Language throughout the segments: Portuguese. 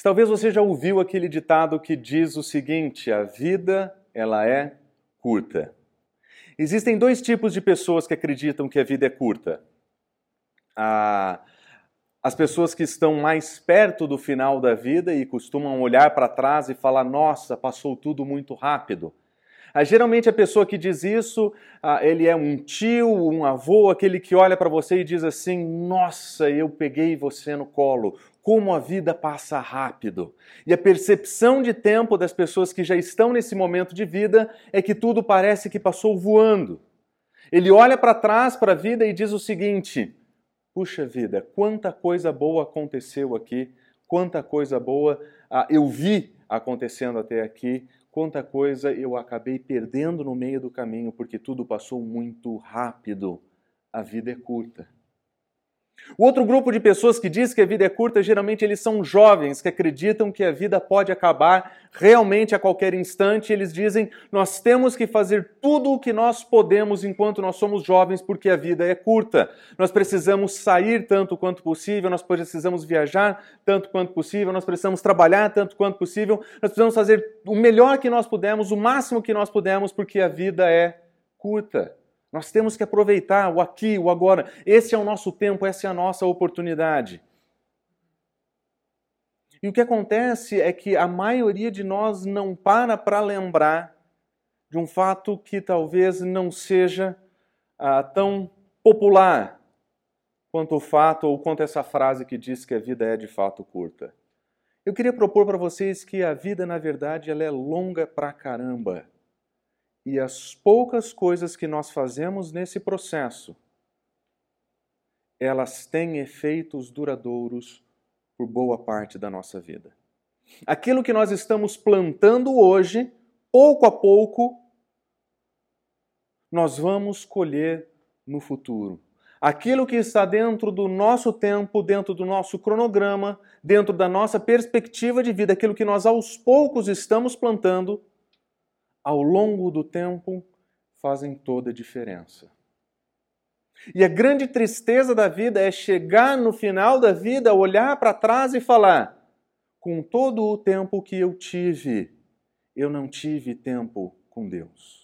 Talvez você já ouviu aquele ditado que diz o seguinte: a vida ela é curta. Existem dois tipos de pessoas que acreditam que a vida é curta. as pessoas que estão mais perto do final da vida e costumam olhar para trás e falar: nossa, passou tudo muito rápido. Ah, geralmente a pessoa que diz isso, ah, ele é um tio, um avô, aquele que olha para você e diz assim: Nossa, eu peguei você no colo. Como a vida passa rápido. E a percepção de tempo das pessoas que já estão nesse momento de vida é que tudo parece que passou voando. Ele olha para trás para a vida e diz o seguinte: Puxa vida, quanta coisa boa aconteceu aqui, quanta coisa boa ah, eu vi acontecendo até aqui, quanta coisa eu acabei perdendo no meio do caminho porque tudo passou muito rápido. A vida é curta. O outro grupo de pessoas que diz que a vida é curta, geralmente eles são jovens que acreditam que a vida pode acabar realmente a qualquer instante. Eles dizem: nós temos que fazer tudo o que nós podemos enquanto nós somos jovens, porque a vida é curta. Nós precisamos sair tanto quanto possível, nós precisamos viajar tanto quanto possível, nós precisamos trabalhar tanto quanto possível, nós precisamos fazer o melhor que nós pudermos, o máximo que nós pudermos, porque a vida é curta. Nós temos que aproveitar o aqui, o agora. Esse é o nosso tempo, essa é a nossa oportunidade. E o que acontece é que a maioria de nós não para para lembrar de um fato que talvez não seja ah, tão popular quanto o fato ou quanto essa frase que diz que a vida é de fato curta. Eu queria propor para vocês que a vida, na verdade, ela é longa pra caramba. E as poucas coisas que nós fazemos nesse processo, elas têm efeitos duradouros por boa parte da nossa vida. Aquilo que nós estamos plantando hoje, pouco a pouco, nós vamos colher no futuro. Aquilo que está dentro do nosso tempo, dentro do nosso cronograma, dentro da nossa perspectiva de vida, aquilo que nós aos poucos estamos plantando, ao longo do tempo fazem toda a diferença. E a grande tristeza da vida é chegar no final da vida, olhar para trás e falar: com todo o tempo que eu tive, eu não tive tempo com Deus.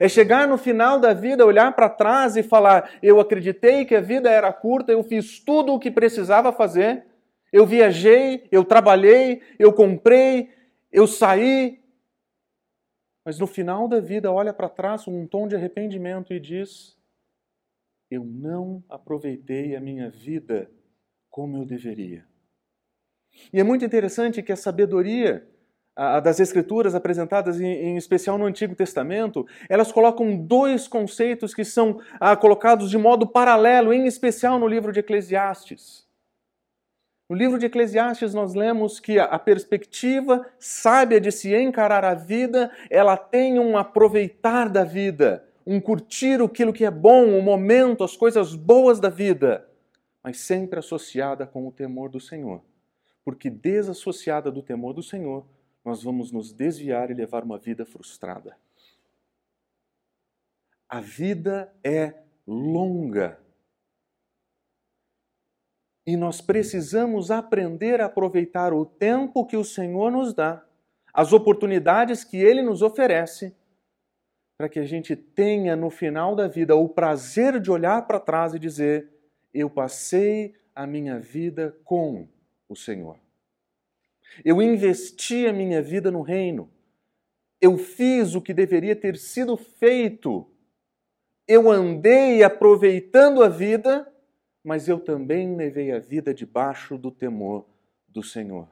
É chegar no final da vida, olhar para trás e falar: eu acreditei que a vida era curta, eu fiz tudo o que precisava fazer, eu viajei, eu trabalhei, eu comprei, eu saí, mas no final da vida olha para trás com um tom de arrependimento e diz: Eu não aproveitei a minha vida como eu deveria. E é muito interessante que a sabedoria das Escrituras apresentadas em, especial no Antigo Testamento, elas colocam dois conceitos que são ah, colocados de modo paralelo, em especial no livro de Eclesiastes. No livro de Eclesiastes, nós lemos que a perspectiva sábia de se encarar a vida, ela tem um aproveitar da vida, um curtir aquilo que é bom, o momento, as coisas boas da vida, mas sempre associada com o temor do Senhor. Porque desassociada do temor do Senhor, nós vamos nos desviar e levar uma vida frustrada. A vida é longa e nós precisamos aprender a aproveitar o tempo que o Senhor nos dá, as oportunidades que Ele nos oferece, para que a gente tenha no final da vida o prazer de olhar para trás e dizer: Eu passei a minha vida com o Senhor. Eu investi a minha vida no reino. Eu fiz o que deveria ter sido feito. Eu andei aproveitando a vida mas eu também levei a vida debaixo do temor do Senhor.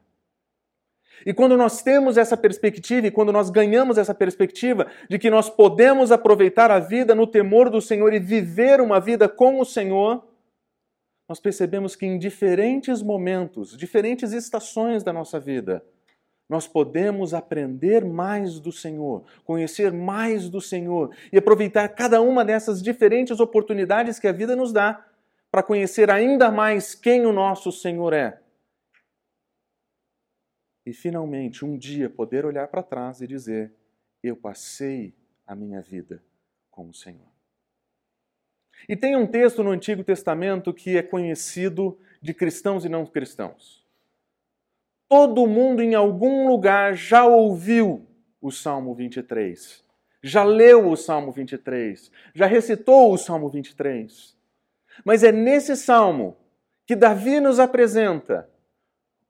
E quando nós temos essa perspectiva e quando nós ganhamos essa perspectiva de que nós podemos aproveitar a vida no temor do Senhor e viver uma vida com o Senhor, nós percebemos que em diferentes momentos, diferentes estações da nossa vida, nós podemos aprender mais do Senhor, conhecer mais do Senhor e aproveitar cada uma dessas diferentes oportunidades que a vida nos dá para conhecer ainda mais quem o nosso Senhor é. E finalmente, um dia, poder olhar para trás e dizer: Eu passei a minha vida com o Senhor. E tem um texto no Antigo Testamento que é conhecido de cristãos e não cristãos. Todo mundo em algum lugar já ouviu o Salmo 23, já leu o Salmo 23, já recitou o Salmo 23. Mas é nesse salmo que Davi nos apresenta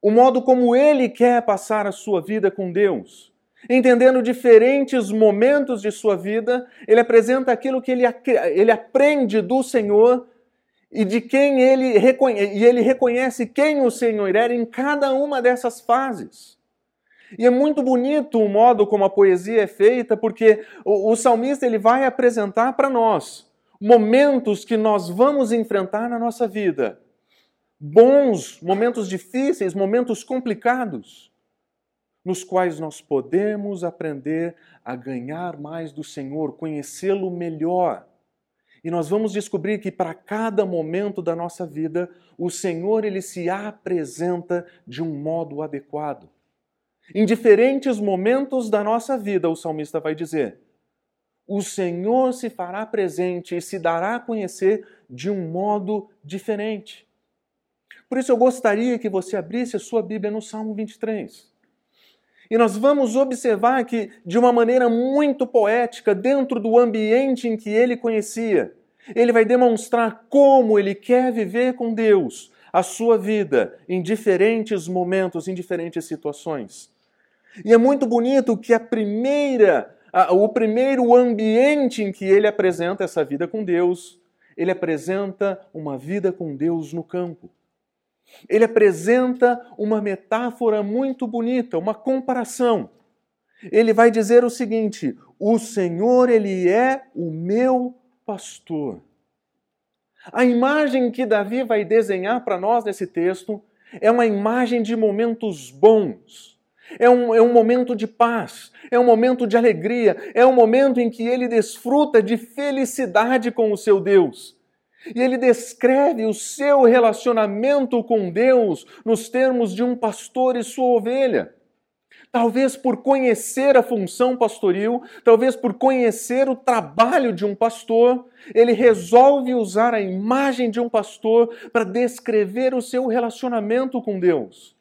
o modo como ele quer passar a sua vida com Deus. Entendendo diferentes momentos de sua vida, ele apresenta aquilo que ele, ele aprende do Senhor e de quem ele reconhece, e ele reconhece quem o Senhor era em cada uma dessas fases. E é muito bonito o modo como a poesia é feita, porque o, o salmista ele vai apresentar para nós momentos que nós vamos enfrentar na nossa vida. Bons, momentos difíceis, momentos complicados, nos quais nós podemos aprender a ganhar mais do Senhor, conhecê-lo melhor e nós vamos descobrir que para cada momento da nossa vida, o Senhor ele se apresenta de um modo adequado. Em diferentes momentos da nossa vida, o salmista vai dizer: o Senhor se fará presente e se dará a conhecer de um modo diferente. Por isso eu gostaria que você abrisse a sua Bíblia no Salmo 23. E nós vamos observar que, de uma maneira muito poética, dentro do ambiente em que ele conhecia, ele vai demonstrar como ele quer viver com Deus a sua vida em diferentes momentos, em diferentes situações. E é muito bonito que a primeira, o primeiro ambiente em que ele apresenta essa vida com Deus, ele apresenta uma vida com Deus no campo. Ele apresenta uma metáfora muito bonita, uma comparação. Ele vai dizer o seguinte: o Senhor, ele é o meu pastor. A imagem que Davi vai desenhar para nós nesse texto é uma imagem de momentos bons. É um, é um momento de paz, é um momento de alegria, é um momento em que ele desfruta de felicidade com o seu Deus. E ele descreve o seu relacionamento com Deus nos termos de um pastor e sua ovelha. Talvez por conhecer a função pastoril, talvez por conhecer o trabalho de um pastor, ele resolve usar a imagem de um pastor para descrever o seu relacionamento com Deus.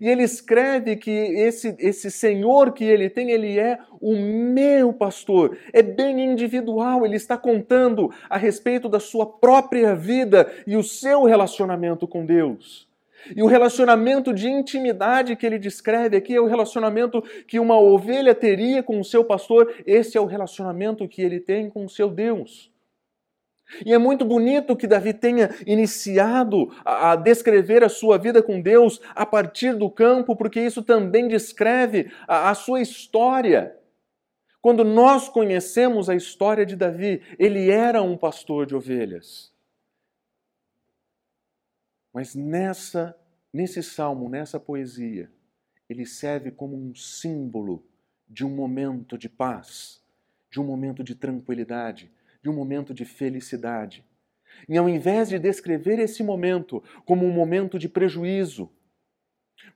E ele escreve que esse, esse Senhor que ele tem, ele é o meu pastor. É bem individual, ele está contando a respeito da sua própria vida e o seu relacionamento com Deus. E o relacionamento de intimidade que ele descreve aqui é o relacionamento que uma ovelha teria com o seu pastor, esse é o relacionamento que ele tem com o seu Deus. E é muito bonito que Davi tenha iniciado a, descrever a sua vida com Deus a partir do campo, porque isso também descreve a, a sua história. Quando nós conhecemos a história de Davi, ele era um pastor de ovelhas. Mas nessa, nesse salmo, nessa poesia, ele serve como um símbolo de um momento de paz, de um momento de tranquilidade, de um momento de felicidade. E ao invés de descrever esse momento como um momento de prejuízo,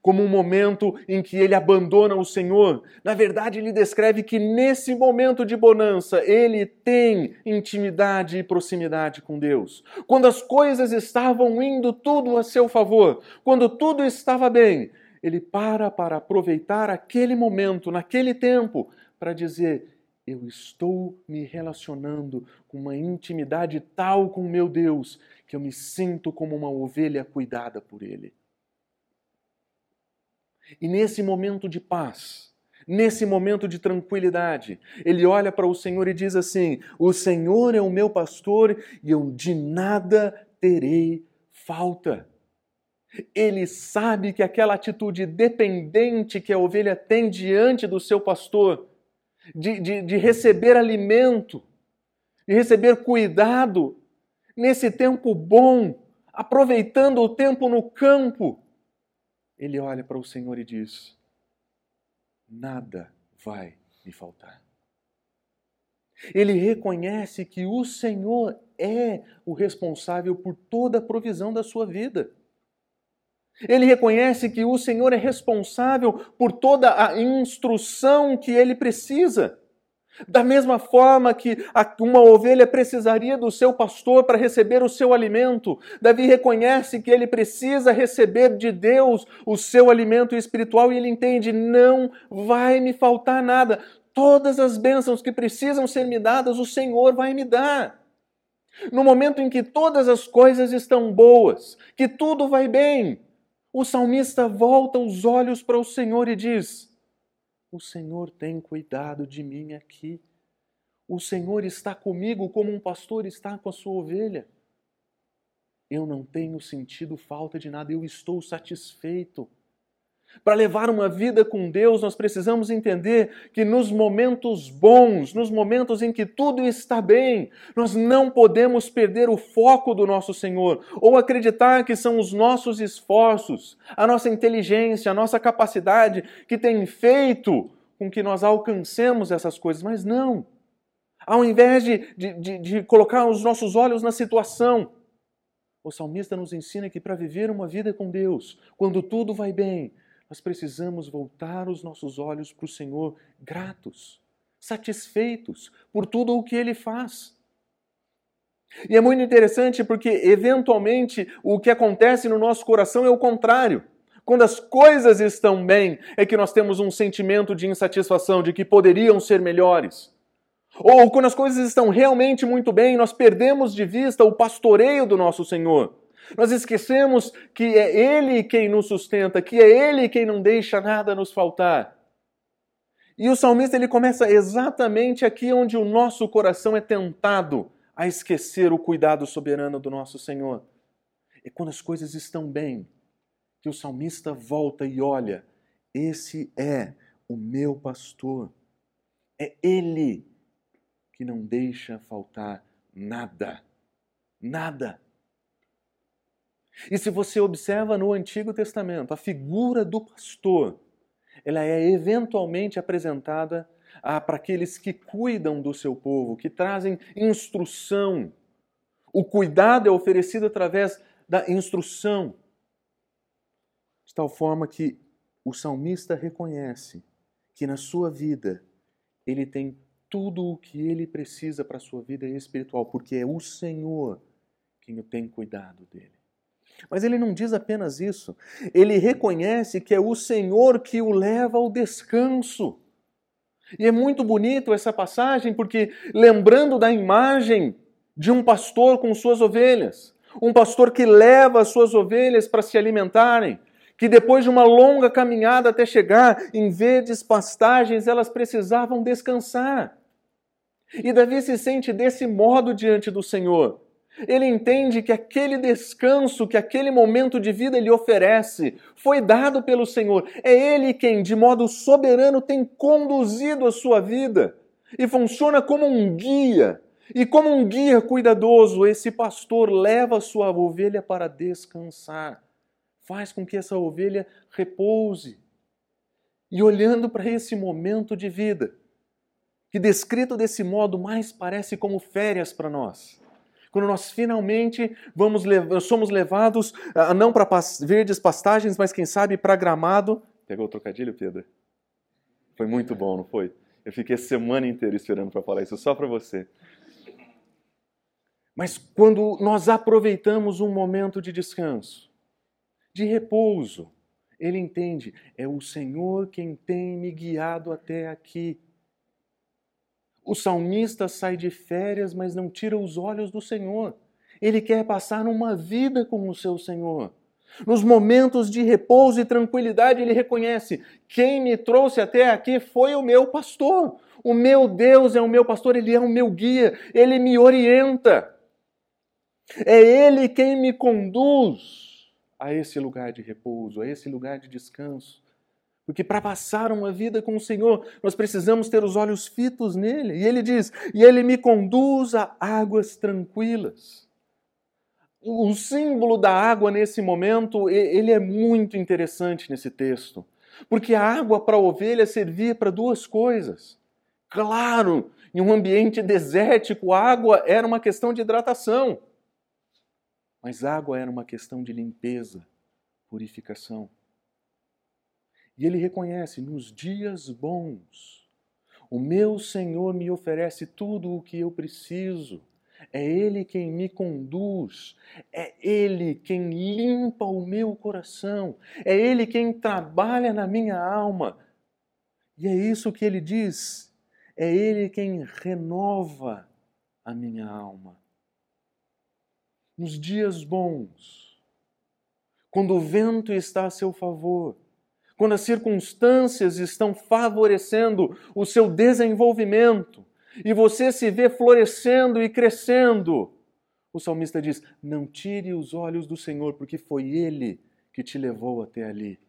como um momento em que ele abandona o Senhor. Na verdade, ele descreve que nesse momento de bonança ele tem intimidade e proximidade com Deus. Quando as coisas estavam indo tudo a seu favor, quando tudo estava bem, ele para para aproveitar aquele momento, naquele tempo, para dizer: eu estou me relacionando com uma intimidade tal com meu Deus que eu me sinto como uma ovelha cuidada por Ele. E nesse momento de paz, nesse momento de tranquilidade, ele olha para o Senhor e diz assim: O Senhor é o meu pastor e eu de nada terei falta. Ele sabe que aquela atitude dependente que a ovelha tem diante do seu pastor, de, de, de receber alimento, de receber cuidado, nesse tempo bom, aproveitando o tempo no campo, ele olha para o Senhor e diz: Nada vai me faltar. Ele reconhece que o Senhor é o responsável por toda a provisão da sua vida. Ele reconhece que o Senhor é responsável por toda a instrução que ele precisa. Da mesma forma que uma ovelha precisaria do seu pastor para receber o seu alimento, Davi reconhece que ele precisa receber de Deus o seu alimento espiritual e ele entende: não vai me faltar nada. Todas as bênçãos que precisam ser me dadas, o Senhor vai me dar. No momento em que todas as coisas estão boas, que tudo vai bem, o salmista volta os olhos para o Senhor e diz: O Senhor tem cuidado de mim aqui. O Senhor está comigo como um pastor está com a sua ovelha. Eu não tenho sentido falta de nada, eu estou satisfeito. Para levar uma vida com Deus, nós precisamos entender que nos momentos bons, nos momentos em que tudo está bem, nós não podemos perder o foco do nosso Senhor ou acreditar que são os nossos esforços, a nossa inteligência, a nossa capacidade que tem feito com que nós alcancemos essas coisas. Mas não. Ao invés de, de, de, colocar os nossos olhos na situação, o salmista nos ensina que para viver uma vida com Deus, quando tudo vai bem, nós precisamos voltar os nossos olhos para o Senhor gratos, satisfeitos por tudo o que Ele faz. E é muito interessante porque, eventualmente, o que acontece no nosso coração é o contrário. Quando as coisas estão bem, é que nós temos um sentimento de insatisfação, de que poderiam ser melhores. Ou quando as coisas estão realmente muito bem, nós perdemos de vista o pastoreio do nosso Senhor. Nós esquecemos que é Ele quem nos sustenta, que é Ele quem não deixa nada nos faltar. E o salmista ele começa exatamente aqui onde o nosso coração é tentado a esquecer o cuidado soberano do nosso Senhor. É quando as coisas estão bem que o salmista volta e olha: esse é o meu pastor. É Ele que não deixa faltar nada. Nada. E se você observa no Antigo Testamento, a figura do pastor, ela é eventualmente apresentada para aqueles que cuidam do seu povo, que trazem instrução. O cuidado é oferecido através da instrução, de tal forma que o salmista reconhece que na sua vida ele tem tudo o que ele precisa para a sua vida espiritual, porque é o Senhor quem tem cuidado dele. Mas ele não diz apenas isso. Ele reconhece que é o Senhor que o leva ao descanso. E é muito bonito essa passagem, porque lembrando da imagem de um pastor com suas ovelhas, um pastor que leva as suas ovelhas para se alimentarem, que depois de uma longa caminhada até chegar em verdes pastagens, elas precisavam descansar. E Davi se sente desse modo diante do Senhor. Ele entende que aquele descanso, que aquele momento de vida ele oferece, foi dado pelo Senhor. É Ele quem, de modo soberano, tem conduzido a sua vida e funciona como um guia. E como um guia cuidadoso, esse pastor leva a sua ovelha para descansar, faz com que essa ovelha repouse. E olhando para esse momento de vida, que descrito desse modo mais parece como férias para nós quando nós finalmente vamos somos levados uh, não para verdes pastagens, mas quem sabe para gramado. Pegou o trocadilho, Pedro? Foi muito bom, não foi? Eu fiquei a semana inteira esperando para falar isso só para você. Mas quando nós aproveitamos um momento de descanso, de repouso, ele entende, é o Senhor quem tem me guiado até aqui. O salmista sai de férias, mas não tira os olhos do Senhor. Ele quer passar uma vida com o seu Senhor. Nos momentos de repouso e tranquilidade, ele reconhece: quem me trouxe até aqui foi o meu pastor. O meu Deus é o meu pastor, ele é o meu guia, ele me orienta. É ele quem me conduz a esse lugar de repouso, a esse lugar de descanso. Porque para passar uma vida com o Senhor, nós precisamos ter os olhos fitos nele. E ele diz: E ele me conduz a águas tranquilas. O símbolo da água nesse momento, ele é muito interessante nesse texto. Porque a água para a ovelha servia para duas coisas. Claro, em um ambiente desértico, água era uma questão de hidratação. Mas água era uma questão de limpeza, purificação. E ele reconhece: nos dias bons, O meu Senhor me oferece tudo o que eu preciso. É Ele quem me conduz, é Ele quem limpa o meu coração, é Ele quem trabalha na minha alma. E é isso que Ele diz: é Ele quem renova a minha alma. Nos dias bons, quando o vento está a seu favor, quando as circunstâncias estão favorecendo o seu desenvolvimento e você se vê florescendo e crescendo, o salmista diz: Não tire os olhos do Senhor, porque foi Ele que te levou até ali.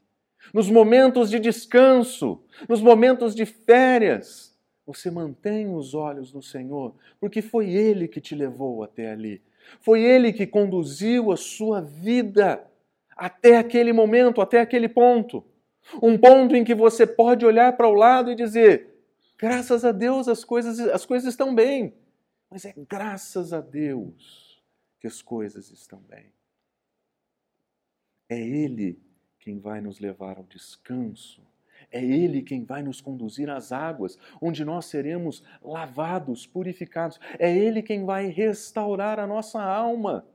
Nos momentos de descanso, nos momentos de férias, você mantém os olhos no Senhor, porque foi Ele que te levou até ali. Foi Ele que conduziu a sua vida até aquele momento, até aquele ponto. Um ponto em que você pode olhar para o lado e dizer: graças a Deus as coisas, as coisas estão bem. Mas é graças a Deus que as coisas estão bem. É Ele quem vai nos levar ao descanso. É Ele quem vai nos conduzir às águas, onde nós seremos lavados, purificados. É Ele quem vai restaurar a nossa alma.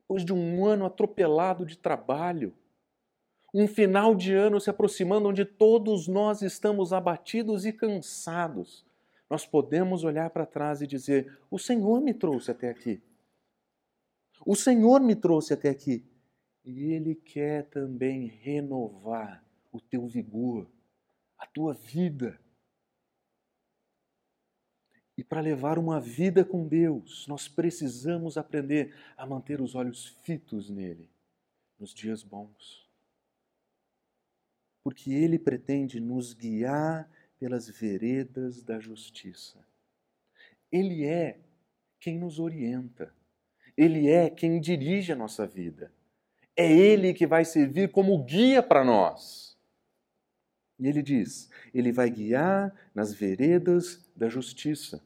Depois de um ano atropelado de trabalho, um final de ano se aproximando onde todos nós estamos abatidos e cansados, nós podemos olhar para trás e dizer: O Senhor me trouxe até aqui. O Senhor me trouxe até aqui. E Ele quer também renovar o teu vigor, a tua vida. E para levar uma vida com Deus, nós precisamos aprender a manter os olhos fitos nele nos dias bons porque ele pretende nos guiar pelas veredas da justiça. Ele é quem nos orienta. Ele é quem dirige a nossa vida. É ele que vai servir como guia para nós. E ele diz: ele vai guiar nas veredas da justiça.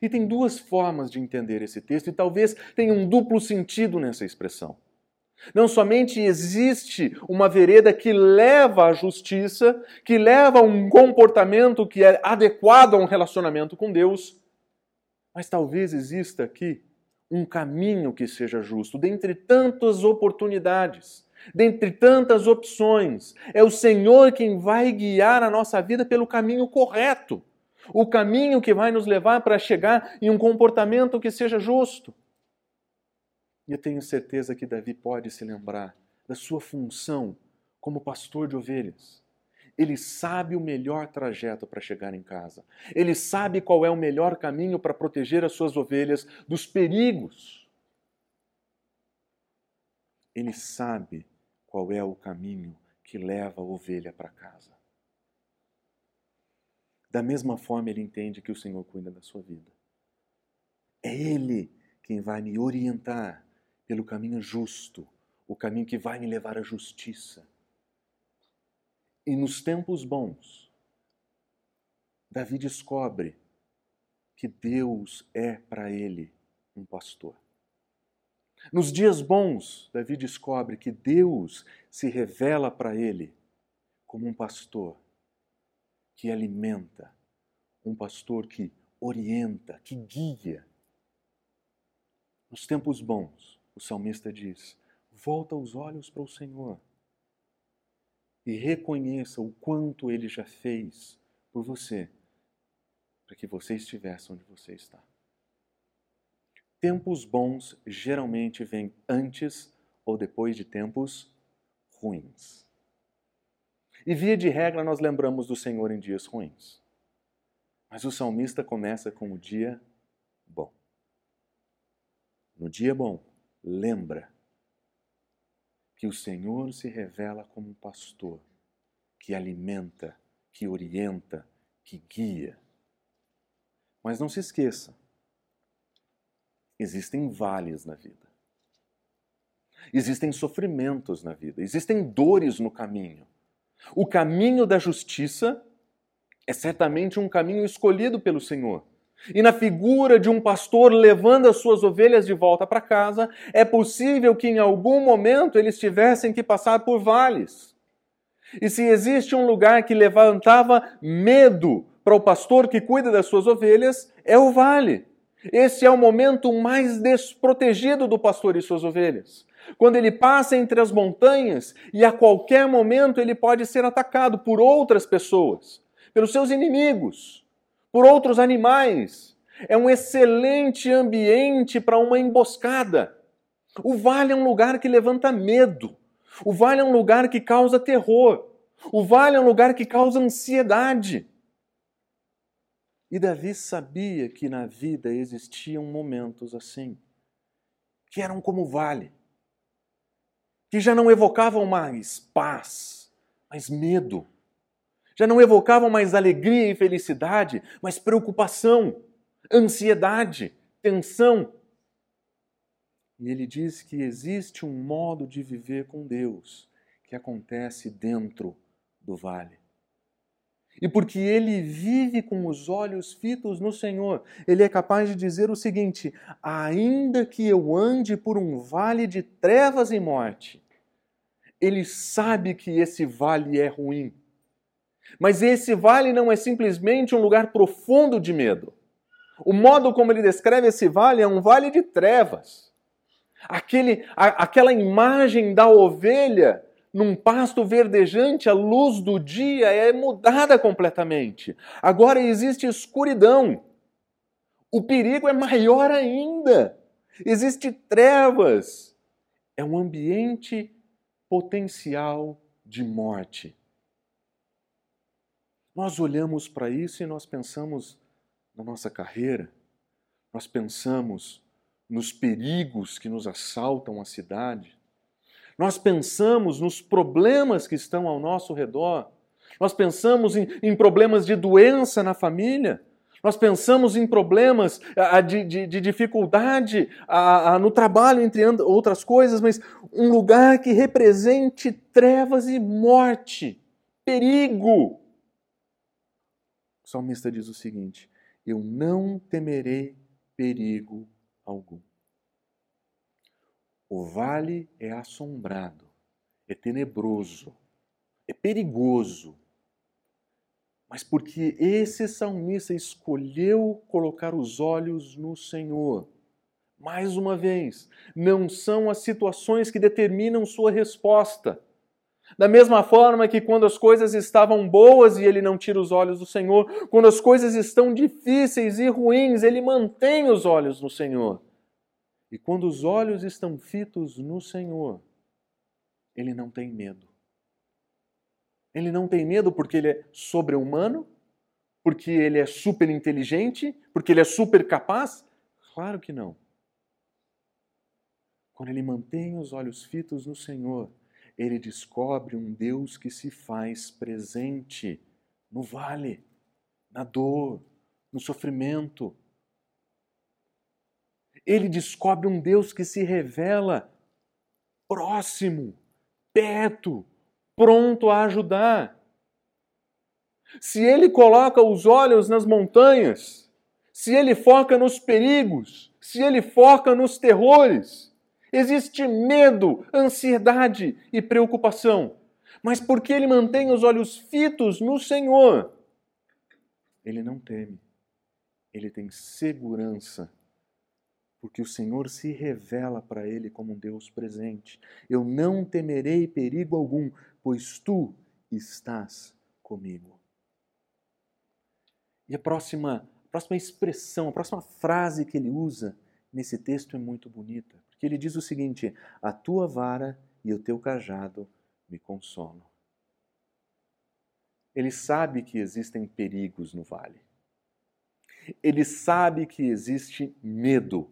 E tem duas formas de entender esse texto, e talvez tenha um duplo sentido nessa expressão. Não somente existe uma vereda que leva à justiça, que leva a um comportamento que é adequado a um relacionamento com Deus, mas talvez exista aqui um caminho que seja justo, dentre tantas oportunidades, dentre tantas opções. É o Senhor quem vai guiar a nossa vida pelo caminho correto, o caminho que vai nos levar para chegar em um comportamento que seja justo. E eu tenho certeza que Davi pode se lembrar da sua função como pastor de ovelhas. Ele sabe o melhor trajeto para chegar em casa. Ele sabe qual é o melhor caminho para proteger as suas ovelhas dos perigos. Ele sabe qual é o caminho que leva a ovelha para casa. Da mesma forma, ele entende que o Senhor cuida da sua vida. É Ele quem vai me orientar pelo caminho justo, o caminho que vai me levar à justiça. E nos tempos bons, Davi descobre que Deus é para ele um pastor. Nos dias bons, Davi descobre que Deus se revela para ele como um pastor que alimenta, um pastor que orienta, que guia. Nos tempos bons, o salmista diz: volta os olhos para o Senhor e reconheça o quanto ele já fez por você, para que você estivesse onde você está. Tempos bons geralmente vêm antes ou depois de tempos ruins. E via de regra nós lembramos do Senhor em dias ruins. Mas o salmista começa com o dia bom. No dia bom, lembra que o Senhor se revela como um pastor que alimenta, que orienta, que guia. Mas não se esqueça, existem vales na vida. Existem sofrimentos na vida, existem dores no caminho. O caminho da justiça é certamente um caminho escolhido pelo Senhor. E na figura de um pastor levando as suas ovelhas de volta para casa, é possível que em algum momento eles tivessem que passar por vales. E se existe um lugar que levantava medo para o pastor que cuida das suas ovelhas, é o vale. Esse é o momento mais desprotegido do pastor e suas ovelhas. Quando ele passa entre as montanhas e a qualquer momento ele pode ser atacado por outras pessoas, pelos seus inimigos, por outros animais. É um excelente ambiente para uma emboscada. O vale é um lugar que levanta medo. O vale é um lugar que causa terror. O vale é um lugar que causa ansiedade. E Davi sabia que na vida existiam momentos assim, que eram como o vale, que já não evocavam mais paz, mas medo. Já não evocavam mais alegria e felicidade, mas preocupação, ansiedade, tensão. E ele diz que existe um modo de viver com Deus que acontece dentro do vale. E porque ele vive com os olhos fitos no Senhor, ele é capaz de dizer o seguinte: ainda que eu ande por um vale de trevas e morte, ele sabe que esse vale é ruim. Mas esse vale não é simplesmente um lugar profundo de medo. O modo como ele descreve esse vale é um vale de trevas. Aquele, a, aquela imagem da ovelha num pasto verdejante, a luz do dia é mudada completamente. Agora existe escuridão. O perigo é maior ainda. Existe trevas. É um ambiente potencial de morte. Nós olhamos para isso e nós pensamos na nossa carreira, nós pensamos nos perigos que nos assaltam a cidade, nós pensamos nos problemas que estão ao nosso redor. Nós pensamos em, em problemas de doença na família. Nós pensamos em problemas de, de, de dificuldade no trabalho, entre outras coisas, mas um lugar que represente trevas e morte, perigo. O salmista diz o seguinte: Eu não temerei perigo algum. O vale é assombrado, é tenebroso, é perigoso. Mas porque esse salmista escolheu colocar os olhos no Senhor. Mais uma vez, não são as situações que determinam sua resposta. Da mesma forma que quando as coisas estavam boas e ele não tira os olhos do Senhor, quando as coisas estão difíceis e ruins, ele mantém os olhos no Senhor. E quando os olhos estão fitos no Senhor, ele não tem medo. Ele não tem medo porque ele é sobre-humano, porque ele é super inteligente, porque ele é super capaz? Claro que não. Quando ele mantém os olhos fitos no Senhor, ele descobre um Deus que se faz presente no vale, na dor, no sofrimento, ele descobre um Deus que se revela próximo, perto, pronto a ajudar. Se ele coloca os olhos nas montanhas, se ele foca nos perigos, se ele foca nos terrores, existe medo, ansiedade e preocupação. Mas porque ele mantém os olhos fitos no Senhor, ele não teme, ele tem segurança porque o Senhor se revela para ele como um Deus presente. Eu não temerei perigo algum, pois tu estás comigo. E a próxima, a próxima expressão, a próxima frase que ele usa nesse texto é muito bonita, porque ele diz o seguinte: A tua vara e o teu cajado me consolam. Ele sabe que existem perigos no vale. Ele sabe que existe medo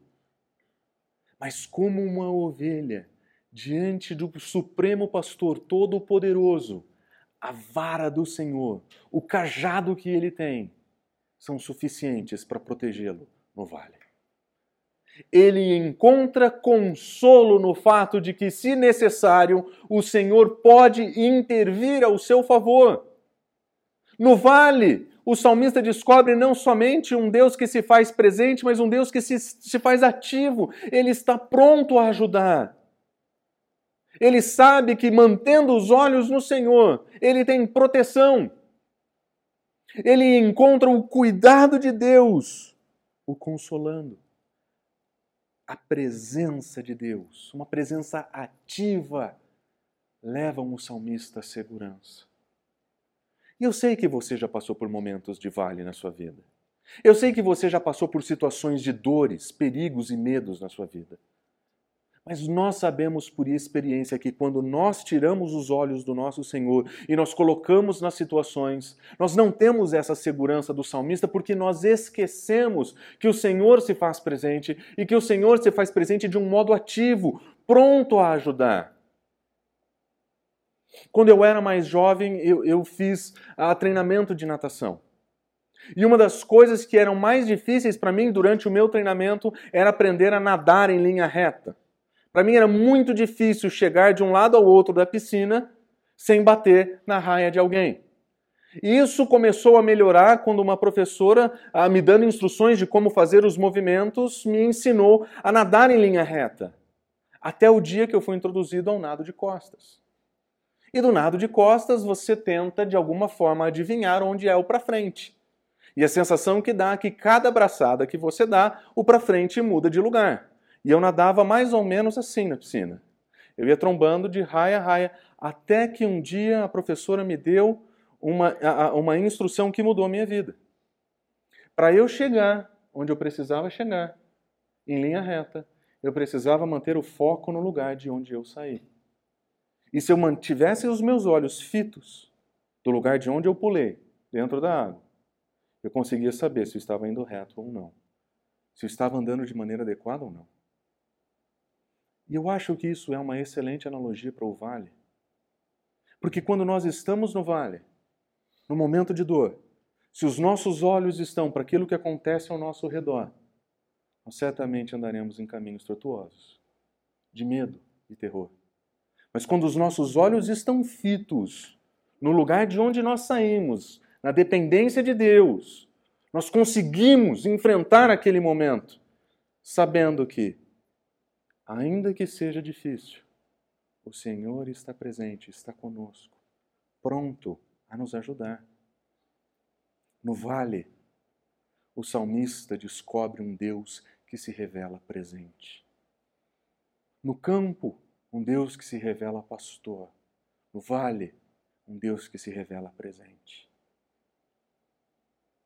mas como uma ovelha diante do Supremo Pastor Todo-Poderoso, a vara do Senhor, o cajado que ele tem, são suficientes para protegê-lo no vale. Ele encontra consolo no fato de que, se necessário, o Senhor pode intervir ao seu favor. No vale, o salmista descobre não somente um Deus que se faz presente, mas um Deus que se, se faz ativo. Ele está pronto a ajudar. Ele sabe que mantendo os olhos no Senhor, ele tem proteção. Ele encontra o cuidado de Deus, o consolando. A presença de Deus, uma presença ativa, levam o salmista à segurança. E eu sei que você já passou por momentos de vale na sua vida. Eu sei que você já passou por situações de dores, perigos e medos na sua vida. Mas nós sabemos por experiência que quando nós tiramos os olhos do nosso Senhor e nós colocamos nas situações, nós não temos essa segurança do salmista porque nós esquecemos que o Senhor se faz presente e que o Senhor se faz presente de um modo ativo, pronto a ajudar. Quando eu era mais jovem, eu, eu fiz uh, treinamento de natação. E uma das coisas que eram mais difíceis para mim durante o meu treinamento era aprender a nadar em linha reta. Para mim era muito difícil chegar de um lado ao outro da piscina sem bater na raia de alguém. E isso começou a melhorar quando uma professora, me dando instruções de como fazer os movimentos, me ensinou a nadar em linha reta. Até o dia que eu fui introduzido ao nado de costas. E do nado de costas você tenta de alguma forma adivinhar onde é o para frente. E a sensação que dá é que cada abraçada que você dá, o para frente muda de lugar. E eu nadava mais ou menos assim na piscina. Eu ia trombando de raia a raia, até que um dia a professora me deu uma, uma instrução que mudou a minha vida. Para eu chegar onde eu precisava chegar, em linha reta, eu precisava manter o foco no lugar de onde eu saí. E se eu mantivesse os meus olhos fitos do lugar de onde eu pulei, dentro da água, eu conseguia saber se eu estava indo reto ou não. Se eu estava andando de maneira adequada ou não. E eu acho que isso é uma excelente analogia para o vale. Porque quando nós estamos no vale, no momento de dor, se os nossos olhos estão para aquilo que acontece ao nosso redor, nós certamente andaremos em caminhos tortuosos, de medo e terror. Mas quando os nossos olhos estão fitos no lugar de onde nós saímos, na dependência de Deus, nós conseguimos enfrentar aquele momento, sabendo que Ainda que seja difícil, o Senhor está presente, está conosco, pronto a nos ajudar. No vale, o salmista descobre um Deus que se revela presente. No campo, um Deus que se revela pastor. No vale, um Deus que se revela presente.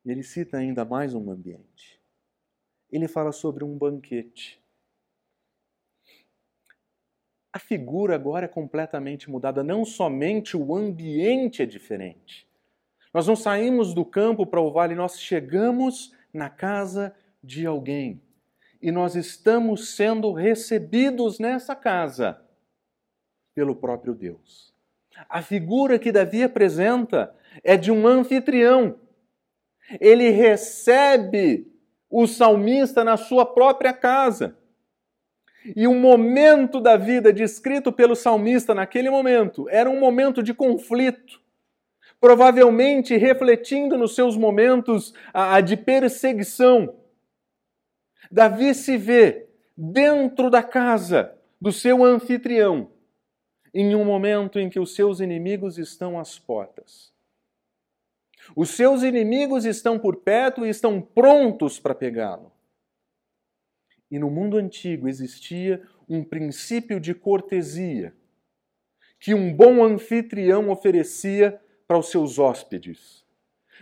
E ele cita ainda mais um ambiente. Ele fala sobre um banquete a figura agora é completamente mudada. Não somente o ambiente é diferente. Nós não saímos do campo para o vale, nós chegamos na casa de alguém. E nós estamos sendo recebidos nessa casa pelo próprio Deus. A figura que Davi apresenta é de um anfitrião. Ele recebe o salmista na sua própria casa. E o momento da vida descrito pelo salmista naquele momento era um momento de conflito, provavelmente refletindo nos seus momentos a, de perseguição. Davi se vê dentro da casa do seu anfitrião, em um momento em que os seus inimigos estão às portas. Os seus inimigos estão por perto e estão prontos para pegá-lo. E no mundo antigo existia um princípio de cortesia que um bom anfitrião oferecia para os seus hóspedes.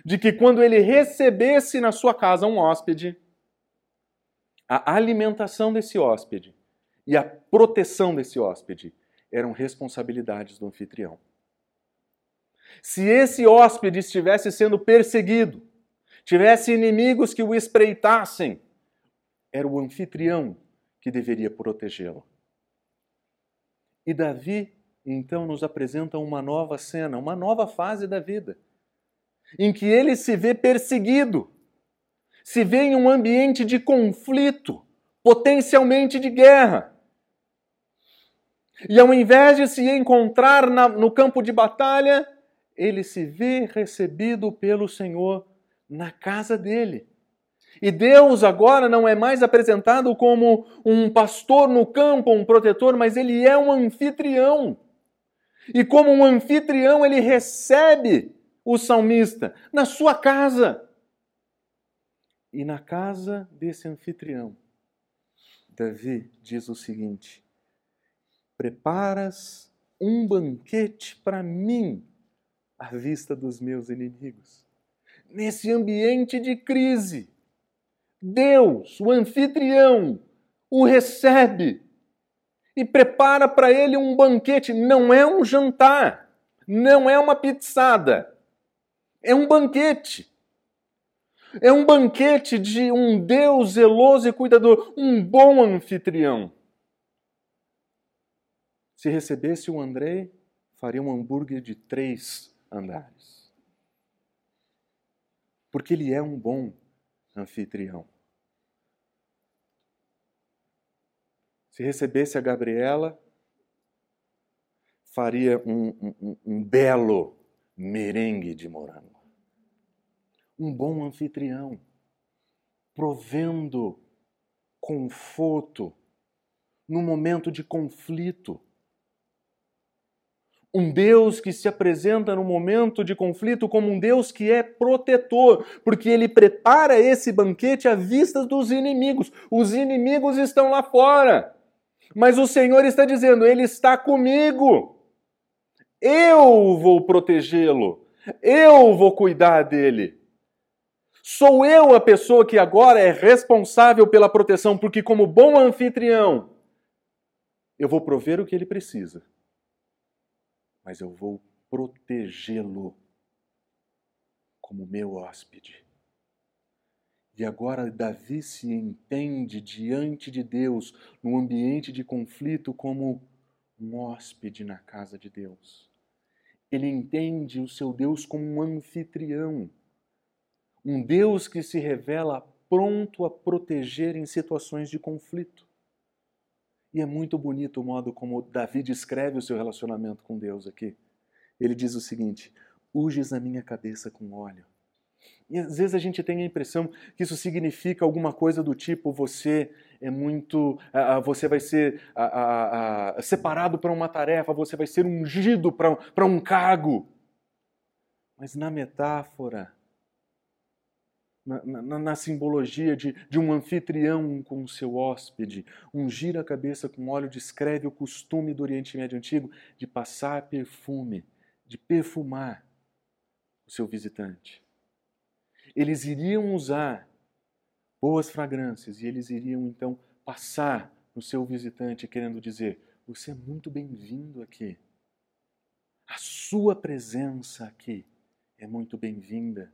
De que quando ele recebesse na sua casa um hóspede, a alimentação desse hóspede e a proteção desse hóspede eram responsabilidades do anfitrião. Se esse hóspede estivesse sendo perseguido, tivesse inimigos que o espreitassem, era o anfitrião que deveria protegê-lo. E Davi, então, nos apresenta uma nova cena, uma nova fase da vida, em que ele se vê perseguido, se vê em um ambiente de conflito, potencialmente de guerra. E ao invés de se encontrar na, no campo de batalha, ele se vê recebido pelo Senhor na casa dele E Deus agora não é mais apresentado como um pastor no campo, um protetor, mas ele é um anfitrião. E como um anfitrião, ele recebe o salmista na sua casa. E na casa desse anfitrião, Davi diz o seguinte: Preparas um banquete para mim à vista dos meus inimigos. Nesse ambiente de crise, Deus, o anfitrião, o recebe e prepara para ele um banquete. Não é um jantar, não é uma pizzada, é um banquete. É um banquete de um Deus zeloso e cuidador, um bom anfitrião. Se recebesse o Andrei, faria um hambúrguer de três andares. Porque ele é um bom anfitrião. Se recebesse a Gabriela, faria um, um, um belo merengue de morango. Um bom anfitrião, provendo conforto no momento de conflito um Deus que se apresenta no momento de conflito como um Deus que é protetor, porque ele prepara esse banquete à vista dos inimigos. Os inimigos estão lá fora, mas o Senhor está dizendo: Ele está comigo. Eu vou protegê-lo, eu vou cuidar dele. Sou eu a pessoa que agora é responsável pela proteção, porque, como bom anfitrião, eu vou prover o que ele precisa mas eu vou protegê-lo como meu hóspede. E agora Davi se entende diante de Deus, num ambiente de conflito, como um hóspede na casa de Deus. Ele entende o seu Deus como um anfitrião, um Deus que se revela pronto a proteger em situações de conflito. E é muito bonito o modo como Davi descreve o seu relacionamento com Deus aqui. Ele diz o seguinte: Uges a minha cabeça com óleo. E às vezes a gente tem a impressão que isso significa alguma coisa do tipo você é muito, você vai ser separado para uma tarefa, você vai ser ungido para um cargo. Mas na metáfora, na, na, na, simbologia de, de um anfitrião com o seu hóspede. Ungir a cabeça com óleo descreve o costume do Oriente Médio Antigo de passar perfume, de perfumar o seu visitante. Eles iriam usar boas fragrâncias e eles iriam então passar no seu visitante, querendo dizer: Você é muito bem-vindo aqui. A sua presença aqui é muito bem-vinda.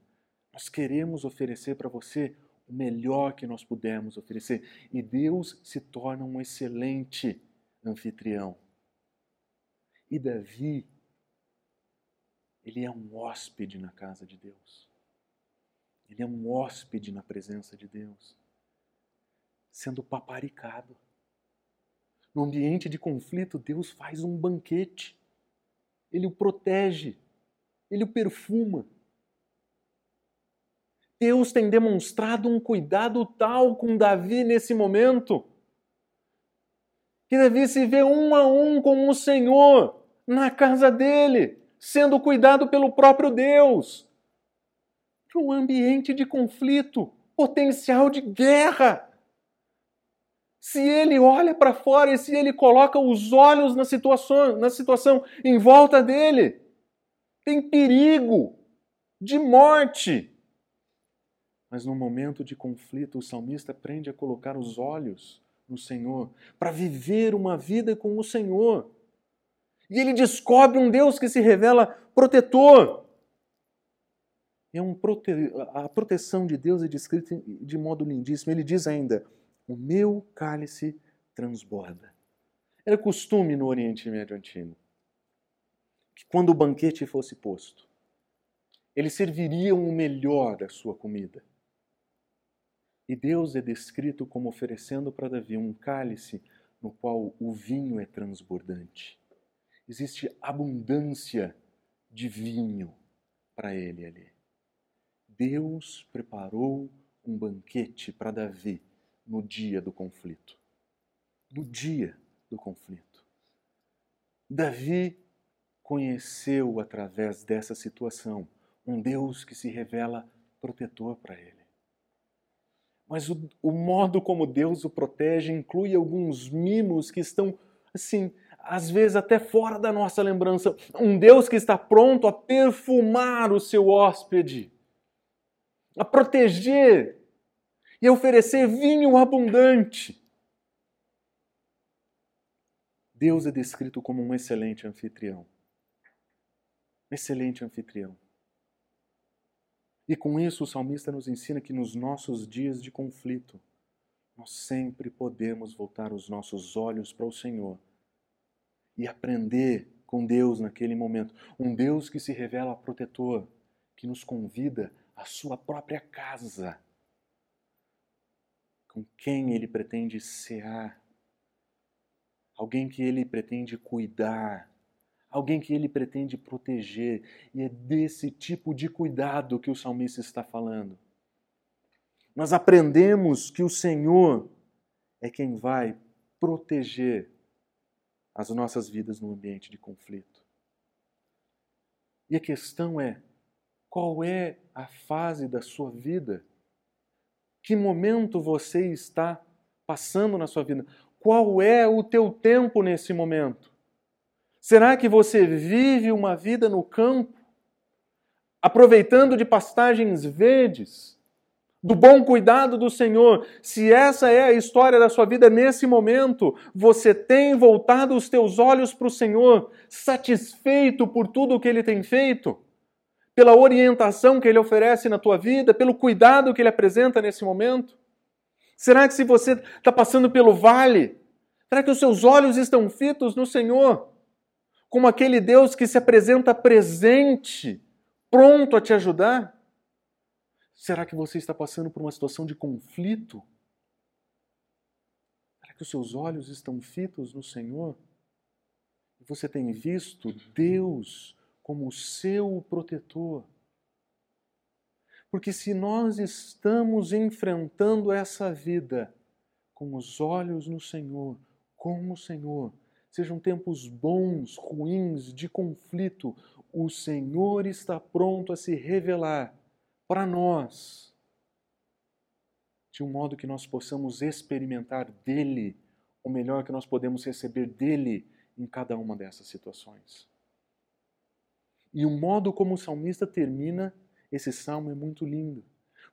Nós queremos oferecer para você o melhor que nós pudermos oferecer. E Deus se torna um excelente anfitrião. E Davi, ele é um hóspede na casa de Deus. Ele é um hóspede na presença de Deus, sendo paparicado. No ambiente de conflito, Deus faz um banquete. Ele o protege, ele o perfuma, Deus tem demonstrado um cuidado tal com Davi nesse momento, que Davi se vê um a um com o Senhor na casa dele, sendo cuidado pelo próprio Deus. Para um ambiente de conflito, potencial de guerra. Se ele olha para fora e se ele coloca os olhos na situação, na situação em volta dele, tem perigo de morte. Mas no momento de conflito, o salmista aprende a colocar os olhos no Senhor, para viver uma vida com o Senhor. E ele descobre um Deus que se revela protetor. É um prote... A proteção de Deus é descrita de modo lindíssimo. Ele diz ainda: O meu cálice transborda. Era costume no Oriente Médio Antigo que, quando o banquete fosse posto, eles serviriam o melhor da sua comida e Deus é descrito como oferecendo para Davi um cálice no qual o vinho é transbordante. Existe abundância de vinho para ele ali. Deus preparou um banquete para Davi no dia do conflito. No dia do conflito. Davi conheceu através dessa situação um Deus que se revela protetor para ele. Mas o, o, modo como Deus o protege inclui alguns mimos que estão, assim, às vezes até fora da nossa lembrança. Um Deus que está pronto a perfumar o seu hóspede, a proteger e oferecer vinho abundante. Deus é descrito como um excelente anfitrião. Excelente anfitrião. E com isso o salmista nos ensina que nos nossos dias de conflito, nós sempre podemos voltar os nossos olhos para o Senhor e aprender com Deus naquele momento. Um Deus que se revela protetor, que nos convida à sua própria casa com quem ele pretende cear, alguém que ele pretende cuidar, alguém que ele pretende proteger. E é desse tipo de cuidado que o salmista está falando. Nós aprendemos que o Senhor é quem vai proteger as nossas vidas no ambiente de conflito. E a questão é: qual é a fase da sua vida que momento você está passando na sua vida? Qual é o teu tempo nesse momento? Será que você vive uma vida no campo, aproveitando de pastagens verdes, do bom cuidado do Senhor? Se essa é a história da sua vida nesse momento, você tem voltado os teus olhos para o Senhor, satisfeito por tudo o que ele tem feito? pela orientação que Ele oferece na tua vida, pelo cuidado que Ele apresenta nesse momento? Será que se você está passando pelo vale, será que os seus olhos estão fitos no Senhor? Como aquele Deus que se apresenta presente, pronto a te ajudar? Será que você está passando por uma situação de conflito? Será que os seus olhos estão fitos no Senhor? Você tem visto Deus como seu protetor. Porque se nós estamos enfrentando essa vida com os olhos no Senhor, com o Senhor, sejam tempos bons, ruins, de conflito, o Senhor está pronto a se revelar para nós, de um modo que nós possamos experimentar dele o melhor que nós podemos receber dele em cada uma dessas situações. E o modo como o salmista termina esse salmo é muito lindo,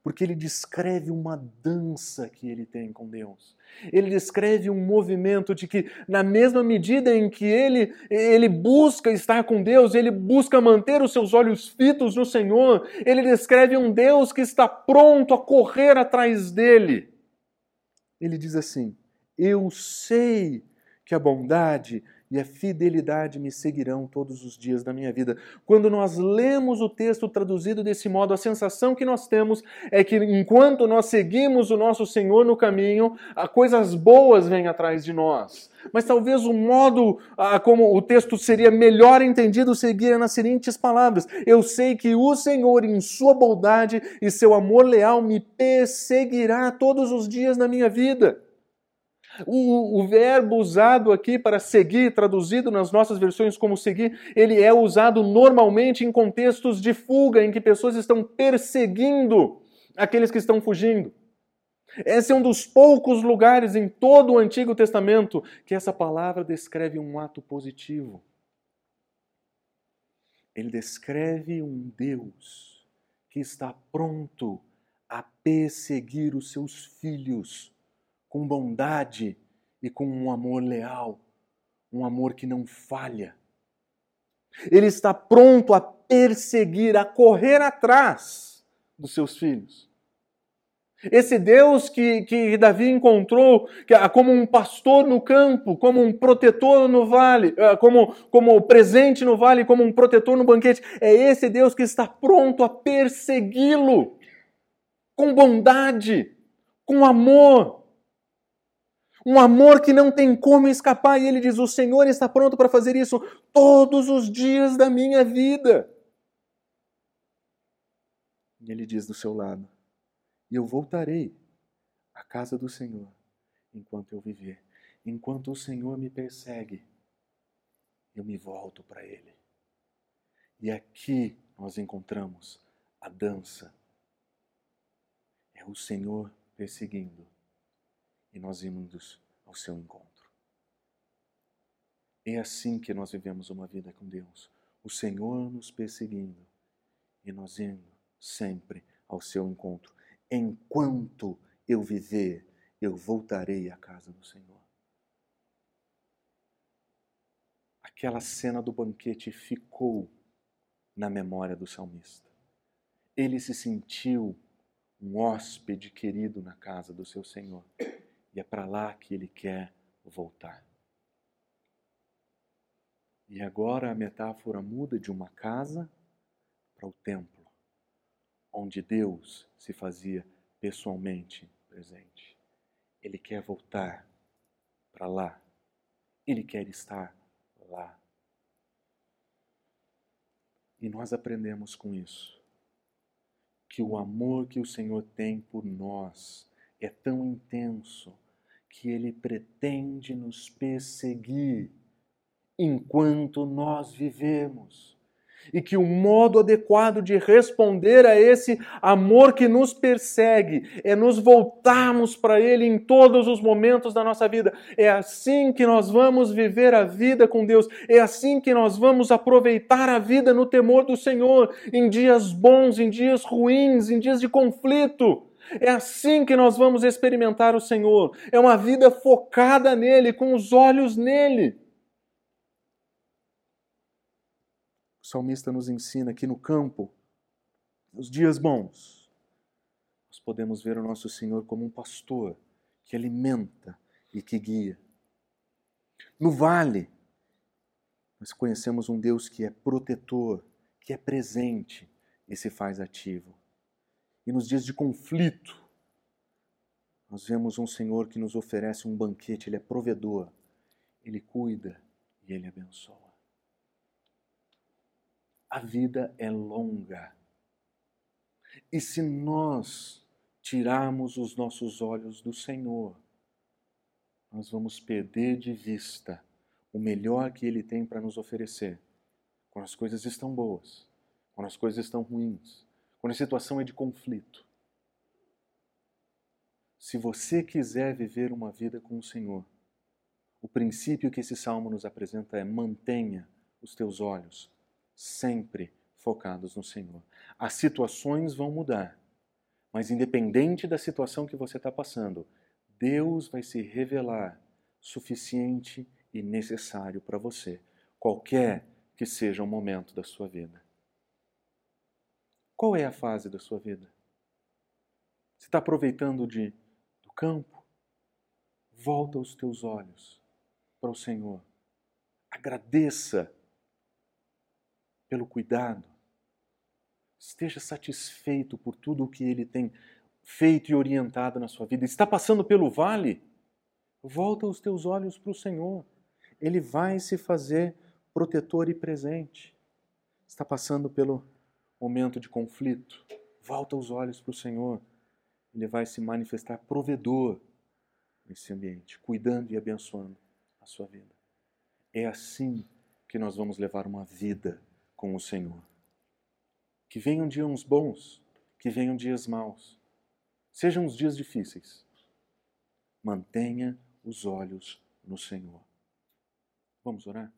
porque ele descreve uma dança que ele tem com Deus. Ele descreve um movimento de que, na mesma medida em que ele, ele busca estar com Deus, ele busca manter os seus olhos fitos no Senhor, ele descreve um Deus que está pronto a correr atrás dele. Ele diz assim: Eu sei que a bondade e a fidelidade me seguirão todos os dias da minha vida. Quando nós lemos o texto traduzido desse modo, a sensação que nós temos é que enquanto nós seguimos o nosso Senhor no caminho, coisas boas vêm atrás de nós. Mas talvez o modo como o texto seria melhor entendido seria nas seguintes palavras: Eu sei que o Senhor, em sua bondade e seu amor leal, me perseguirá todos os dias da minha vida. O, o, verbo usado aqui para seguir, traduzido nas nossas versões como seguir, ele é usado normalmente em contextos de fuga, em que pessoas estão perseguindo aqueles que estão fugindo. Esse é um dos poucos lugares em todo o Antigo Testamento que essa palavra descreve um ato positivo. Ele descreve um Deus que está pronto a perseguir os seus filhos com bondade e com um amor leal, um amor que não falha. Ele está pronto a perseguir, a correr atrás dos seus filhos. Esse Deus que, que Davi encontrou como um pastor no campo, como um protetor no vale, eh, como, como presente no vale, como um protetor no banquete, é esse Deus que está pronto a persegui-lo com bondade, com amor, um amor que não tem como escapar. E ele diz: O Senhor está pronto para fazer isso todos os dias da minha vida. E ele diz do seu lado: e eu voltarei à casa do Senhor enquanto eu viver. Enquanto o Senhor me persegue, eu me volto para Ele. E aqui nós encontramos a dança. É o Senhor perseguindo e nós indo ao seu encontro. É assim que nós vivemos uma vida com Deus. O Senhor nos perseguindo e nós indo sempre ao seu encontro. Enquanto eu viver, eu voltarei à casa do Senhor. Aquela cena do banquete ficou na memória do salmista. Ele se sentiu um hóspede querido na casa do seu Senhor. E é para lá que ele quer voltar. E agora a metáfora muda de uma casa para o templo, onde Deus se fazia pessoalmente presente. Ele quer voltar para lá. Ele quer estar lá. E nós aprendemos com isso que o amor que o Senhor tem por nós é tão intenso que ele pretende nos perseguir enquanto nós vivemos e que o modo adequado de responder a esse amor que nos persegue é nos voltarmos para Ele em todos os momentos da nossa vida. É assim que nós vamos viver a vida com Deus, é assim que nós vamos aproveitar a vida no temor do Senhor, em dias bons, em dias ruins, em dias de conflito. É assim que nós vamos experimentar o Senhor. É uma vida focada nele, com os olhos nele. salmista nos ensina que no campo, nos dias bons, nós podemos ver o nosso Senhor como um pastor que alimenta e que guia. No vale, nós conhecemos um Deus que é protetor, que é presente e se faz ativo. E nos dias de conflito, nós vemos um Senhor que nos oferece um banquete, Ele é provedor, Ele cuida e Ele abençoa. A vida é longa. E se nós tirarmos os nossos olhos do Senhor, nós vamos perder de vista o melhor que Ele tem para nos oferecer. Quando as coisas estão boas, quando as coisas estão ruins, quando a situação é de conflito. Se você quiser viver uma vida com o Senhor, o princípio que esse salmo nos apresenta é mantenha os teus olhos sempre focados no Senhor. As situações vão mudar, mas independente da situação que você está passando, Deus vai se revelar suficiente e necessário para você, qualquer que seja o momento da sua vida. Qual é a fase da sua vida? Você está aproveitando de, do campo? Volta os teus olhos para o Senhor. Agradeça pelo cuidado. Esteja satisfeito por tudo o que Ele tem feito e orientado na sua vida. Está passando pelo vale? Volta os teus olhos para o Senhor. Ele vai se fazer protetor e presente. Está passando pelo momento de conflito? Volta os olhos para o Senhor. Ele vai se manifestar provedor nesse ambiente, cuidando e abençoando a sua vida. É assim que nós vamos levar uma vida com o Senhor. Que venham dias bons, que venham dias maus, sejam os dias difíceis. Mantenha os olhos no Senhor. Vamos orar?